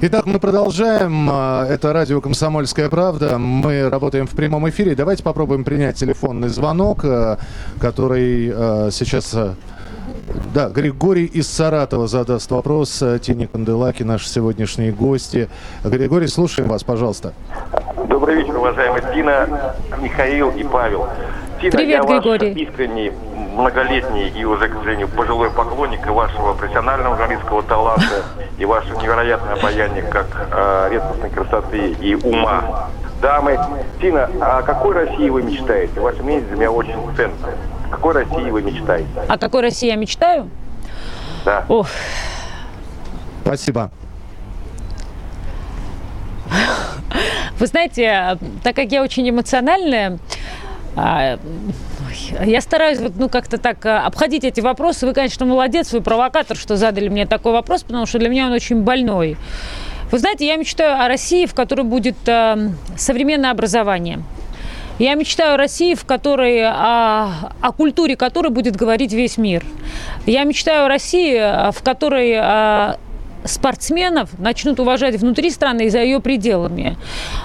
Итак, мы продолжаем. А, это радио «Комсомольская правда». Мы работаем в прямом эфире. Давайте попробуем принять телефонный звонок, а, который а, сейчас... Да, Григорий из Саратова задаст вопрос. Тине Канделаки, наши сегодняшние гости. Григорий, слушаем вас, пожалуйста. Добрый вечер, уважаемая Тина, Михаил и Павел. Тина, Привет, я Григорий. ваш искренний, многолетний и уже, к сожалению, пожилой поклонник и вашего профессионального журналистского таланта, и ваше невероятное обаяние как э, редкостной красоты и ума. Дамы, Тина, о какой России вы мечтаете? Ваше мнение для меня очень ценно. О какой России вы мечтаете? О какой России я мечтаю? Да. Ох, Спасибо. Вы знаете, так как я очень эмоциональная, а, я стараюсь вот, ну, как-то так а, обходить эти вопросы. Вы, конечно, молодец, вы провокатор, что задали мне такой вопрос, потому что для меня он очень больной. Вы знаете, я мечтаю о России, в которой будет а, современное образование. Я мечтаю о России, в которой, о, о культуре которой будет говорить весь мир. Я мечтаю о России, а, в которой а, спортсменов начнут уважать внутри страны и за ее пределами.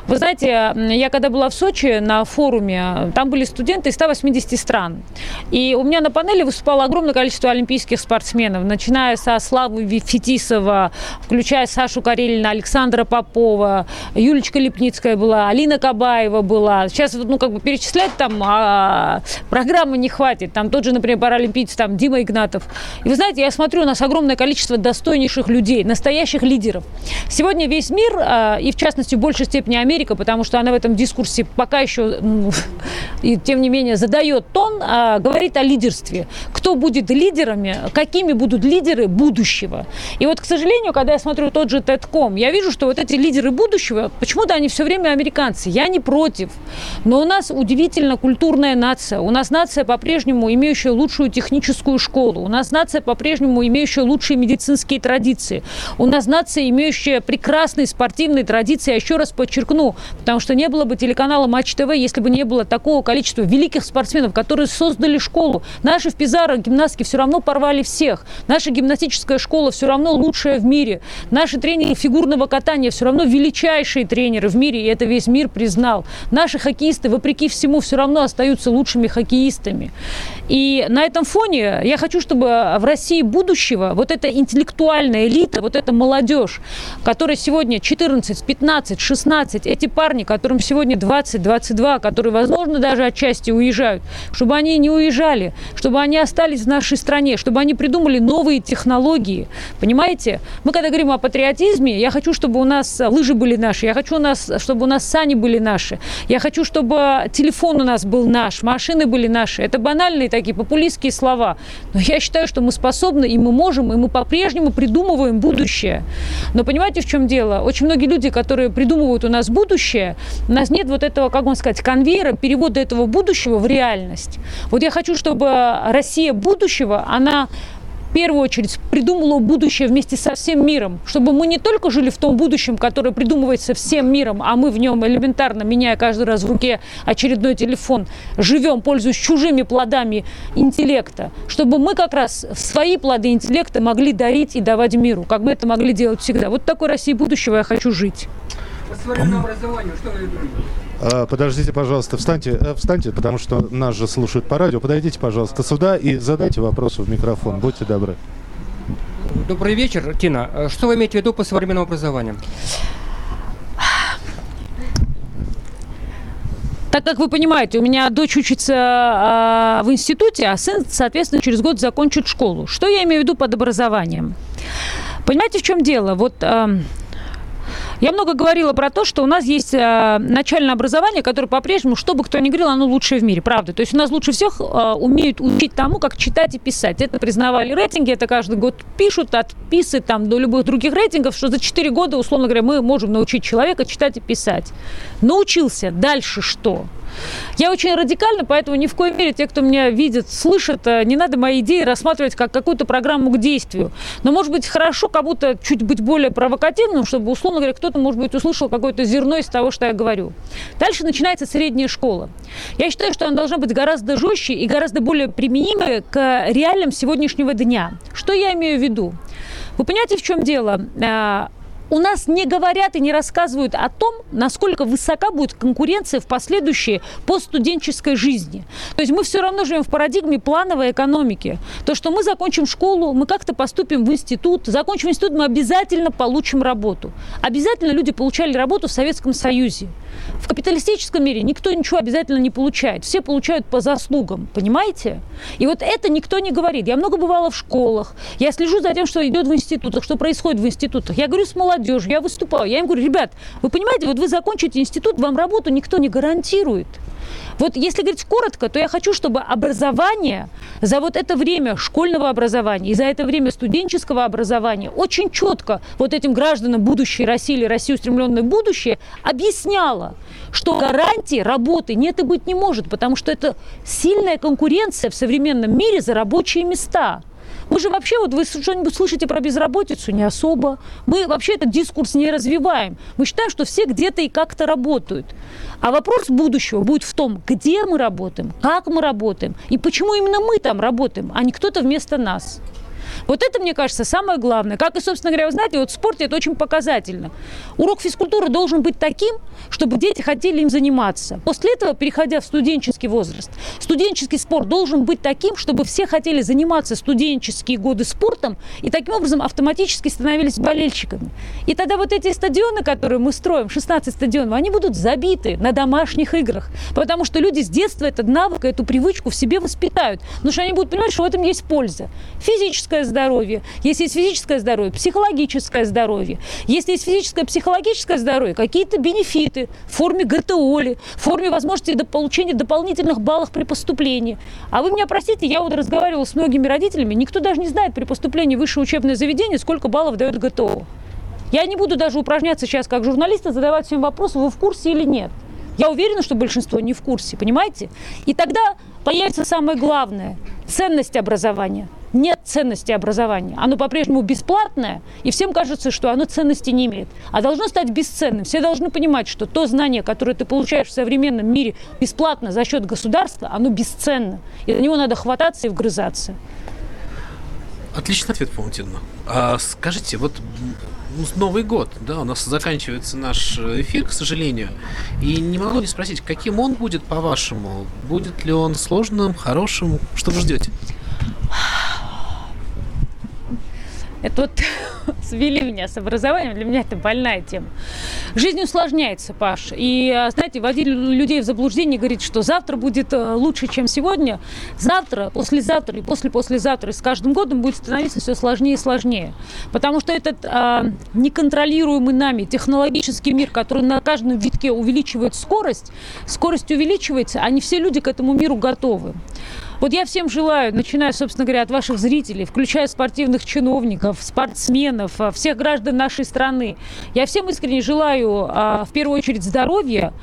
Вы знаете, я когда была в Сочи на форуме, там были студенты из 180 стран. И у меня на панели выступало огромное количество олимпийских спортсменов, начиная со Славы Фетисова, включая Сашу Карелина, Александра Попова, Юлечка Лепницкая была, Алина Кабаева была. Сейчас ну, как бы перечислять там а, программы не хватит. Там тот же, например, паралимпийец, там Дима Игнатов. И вы знаете, я смотрю, у нас огромное количество достойнейших людей, настоящих лидеров. Сегодня весь мир, а, и в частности в большей степени Америка, потому что она в этом дискурсе пока еще, (laughs) и тем не менее, задает тон, а, говорит о лидерстве. Кто будет лидерами, какими будут лидеры будущего. И вот, к сожалению, когда я смотрю тот же TED.com, я вижу, что вот эти лидеры будущего, почему-то они все время американцы. Я не против. Но у нас удивительно культурная нация. У нас нация по-прежнему имеющая лучшую техническую школу. У нас нация по-прежнему имеющая лучшие медицинские традиции. У нас нация, имеющая прекрасные спортивные традиции, я еще раз подчеркну, потому что не было бы телеканала Матч ТВ, если бы не было такого количества великих спортсменов, которые создали школу. Наши в Пизаро гимнастки все равно порвали всех. Наша гимнастическая школа все равно лучшая в мире. Наши тренеры фигурного катания все равно величайшие тренеры в мире, и это весь мир признал. Наши хоккеисты, вопреки всему, все равно остаются лучшими хоккеистами. И на этом фоне я хочу, чтобы в России будущего вот эта интеллектуальная элита, вот эта молодежь, которая сегодня 14, 15, 16, эти парни, которым сегодня 20, 22, которые, возможно, даже отчасти уезжают, чтобы они не уезжали, чтобы они остались в нашей стране, чтобы они придумали новые технологии. Понимаете? Мы когда говорим о патриотизме, я хочу, чтобы у нас лыжи были наши, я хочу, у нас, чтобы у нас сани были наши, я хочу, чтобы телефон у нас был наш, машины были наши. Это банальные такие популистские слова. Но я считаю, что мы способны, и мы можем, и мы по-прежнему придумываем будущее. Но понимаете, в чем дело? Очень многие люди, которые придумывают у нас будущее, у нас нет вот этого, как вам сказать, конвейера, перевода этого будущего в реальность. Вот я хочу, чтобы Россия будущего, она первую очередь придумала будущее вместе со всем миром, чтобы мы не только жили в том будущем, которое придумывается всем миром, а мы в нем элементарно, меняя каждый раз в руке очередной телефон, живем, пользуясь чужими плодами интеллекта, чтобы мы как раз свои плоды интеллекта могли дарить и давать миру, как мы это могли делать всегда. Вот такой России будущего я хочу жить. По современному образованию что вы думаете? А, подождите, пожалуйста, встаньте, э, встаньте, потому что нас же слушают по радио. Подойдите, пожалуйста, сюда и задайте вопросы в микрофон. Будьте добры. Добрый вечер, Тина. Э, что вы имеете в виду по современному образованию? Так как вы понимаете, у меня дочь учится э, в институте, а сын, соответственно, через год закончит школу. Что я имею в виду под образованием? Понимаете, в чем дело? Вот э, я много говорила про то, что у нас есть э, начальное образование, которое по-прежнему, что бы кто ни говорил, оно лучшее в мире, правда. То есть у нас лучше всех э, умеют учить тому, как читать и писать. Это признавали рейтинги, это каждый год пишут, от писы там до любых других рейтингов, что за 4 года, условно говоря, мы можем научить человека читать и писать. Научился, дальше что? Я очень радикально, поэтому ни в коей мере те, кто меня видит, слышат, э, не надо мои идеи рассматривать как какую-то программу к действию. Но, может быть, хорошо кому-то чуть быть более провокативным, чтобы, условно говоря, кто-то, может быть, услышал какое-то зерно из того, что я говорю. Дальше начинается средняя школа. Я считаю, что она должна быть гораздо жестче и гораздо более применимой к реалиям сегодняшнего дня. Что я имею в виду? Вы понимаете, в чем дело? У нас не говорят и не рассказывают о том, насколько высока будет конкуренция в последующей постстуденческой жизни. То есть мы все равно живем в парадигме плановой экономики. То, что мы закончим школу, мы как-то поступим в институт, закончим институт, мы обязательно получим работу. Обязательно люди получали работу в Советском Союзе. В капиталистическом мире никто ничего обязательно не получает. Все получают по заслугам, понимаете? И вот это никто не говорит. Я много бывала в школах, я слежу за тем, что идет в институтах, что происходит в институтах. Я говорю с молодежью, молодежью, я выступала. Я им говорю, ребят, вы понимаете, вот вы закончите институт, вам работу никто не гарантирует. Вот если говорить коротко, то я хочу, чтобы образование за вот это время школьного образования и за это время студенческого образования очень четко вот этим гражданам будущей России или России устремленное будущее объясняло, что гарантии работы нет и быть не может, потому что это сильная конкуренция в современном мире за рабочие места – мы же вообще, вот вы что-нибудь слышите про безработицу? Не особо. Мы вообще этот дискурс не развиваем. Мы считаем, что все где-то и как-то работают. А вопрос будущего будет в том, где мы работаем, как мы работаем, и почему именно мы там работаем, а не кто-то вместо нас. Вот это, мне кажется, самое главное. Как и, собственно говоря, вы знаете, вот в спорте это очень показательно. Урок физкультуры должен быть таким, чтобы дети хотели им заниматься. После этого, переходя в студенческий возраст, студенческий спорт должен быть таким, чтобы все хотели заниматься студенческие годы спортом и таким образом автоматически становились болельщиками. И тогда вот эти стадионы, которые мы строим, 16 стадионов, они будут забиты на домашних играх, потому что люди с детства этот навык, эту привычку в себе воспитают, потому что они будут понимать, что в этом есть польза. Физическая здоровье, если есть физическое здоровье, психологическое здоровье, если есть физическое, психологическое здоровье, какие-то бенефиты в форме ГТОли, в форме возможности до получения дополнительных баллов при поступлении. А вы меня простите, я вот разговаривала с многими родителями, никто даже не знает при поступлении в высшее учебное заведение, сколько баллов дает ГТО. Я не буду даже упражняться сейчас как журналист, задавать всем вопросы, вы в курсе или нет. Я уверена, что большинство не в курсе, понимаете? И тогда появится самое главное – ценность образования – нет ценности образования. Оно по-прежнему бесплатное, и всем кажется, что оно ценности не имеет. А должно стать бесценным. Все должны понимать, что то знание, которое ты получаешь в современном мире бесплатно за счет государства, оно бесценно. И на него надо хвататься и вгрызаться. Отличный ответ, Паутина. А скажите, вот Новый год, да, у нас заканчивается наш эфир, к сожалению. И не могу не спросить, каким он будет, по-вашему? Будет ли он сложным, хорошим? Что вы ждете? Это вот (laughs) свели меня с образованием, для меня это больная тема. Жизнь усложняется, Паш. И, а, знаете, вводить людей в заблуждение, говорить, что завтра будет э, лучше, чем сегодня. Завтра, послезавтра и после-послезавтра, и с каждым годом будет становиться все сложнее и сложнее. Потому что этот а, неконтролируемый нами технологический мир, который на каждом витке увеличивает скорость, скорость увеличивается, а не все люди к этому миру готовы. Вот я всем желаю, начиная, собственно говоря, от ваших зрителей, включая спортивных чиновников, спортсменов, а, всех граждан нашей страны, я всем искренне желаю, а, в первую очередь, здоровья,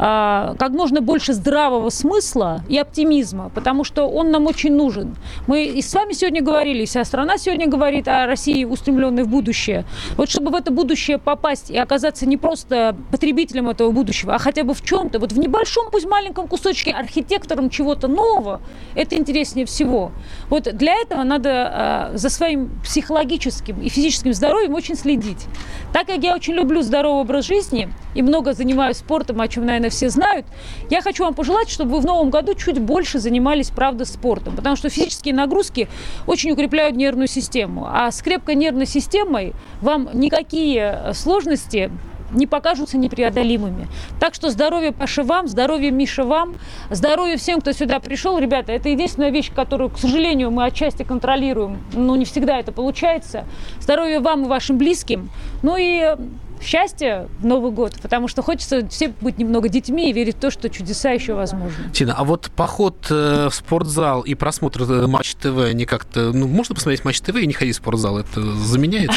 как можно больше здравого смысла и оптимизма, потому что он нам очень нужен. Мы и с вами сегодня говорили, вся страна сегодня говорит о России, устремленной в будущее. Вот чтобы в это будущее попасть и оказаться не просто потребителем этого будущего, а хотя бы в чем-то, вот в небольшом, пусть маленьком кусочке, архитектором чего-то нового, это интереснее всего. Вот для этого надо э, за своим психологическим и физическим здоровьем очень следить. Так как я очень люблю здоровый образ жизни и много занимаюсь спортом, о чем, наверное, все знают. Я хочу вам пожелать, чтобы вы в новом году чуть больше занимались, правда, спортом, потому что физические нагрузки очень укрепляют нервную систему. А с крепкой нервной системой вам никакие сложности не покажутся непреодолимыми. Так что здоровье Паша вам, здоровье Миша вам, здоровье всем, кто сюда пришел. Ребята, это единственная вещь, которую, к сожалению, мы отчасти контролируем, но не всегда это получается. Здоровье вам и вашим близким. Ну и счастья в Новый год, потому что хочется все быть немного детьми и верить в то, что чудеса еще возможны. Тина, а вот поход э, в спортзал и просмотр э, Матч ТВ не как-то... Ну, можно посмотреть Матч ТВ и не ходить в спортзал? Это заменяет?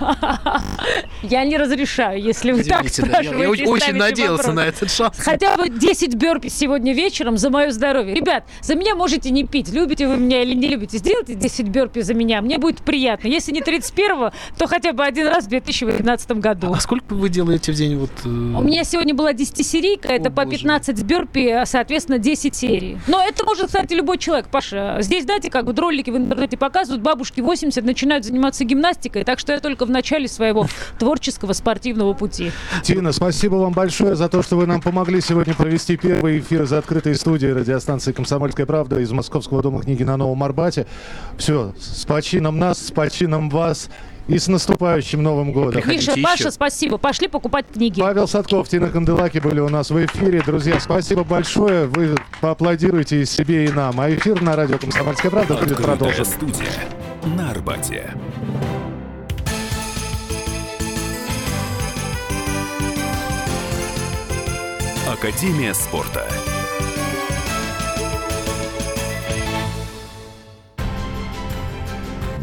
(laughs) Я не разрешаю, если вы так спрашиваете. Я очень надеялся на этот шанс. Хотя бы 10 бёрпи сегодня вечером за мое здоровье. Ребят, за меня можете не пить. Любите вы меня или не любите. Сделайте 10 бёрпи за меня. Мне будет приятно. Если не 31 то хотя бы один раз в 2018 году. Сколько вы делаете в день? Вот, э... У меня сегодня была 10-серийка, это О, по 15 боже. бёрпи, соответственно, 10 серий. Но это может, кстати, любой человек, Паша. Здесь, знаете, как вот ролики в интернете показывают, бабушки 80 начинают заниматься гимнастикой, так что я только в начале своего (laughs) творческого спортивного пути. Тина, спасибо вам большое за то, что вы нам помогли сегодня провести первый эфир за открытой студией радиостанции «Комсомольская правда» из Московского дома книги на Новом Арбате. Все, с почином нас, с почином вас. И с наступающим Новым годом. Миша, Паша, спасибо. Пошли покупать книги. Павел Садков, Тина Канделаки были у нас в эфире. Друзья, спасибо большое. Вы поаплодируйте себе и нам. А эфир на радио «Комсомольская правда» будет продолжен. студия на Арбате. Академия спорта.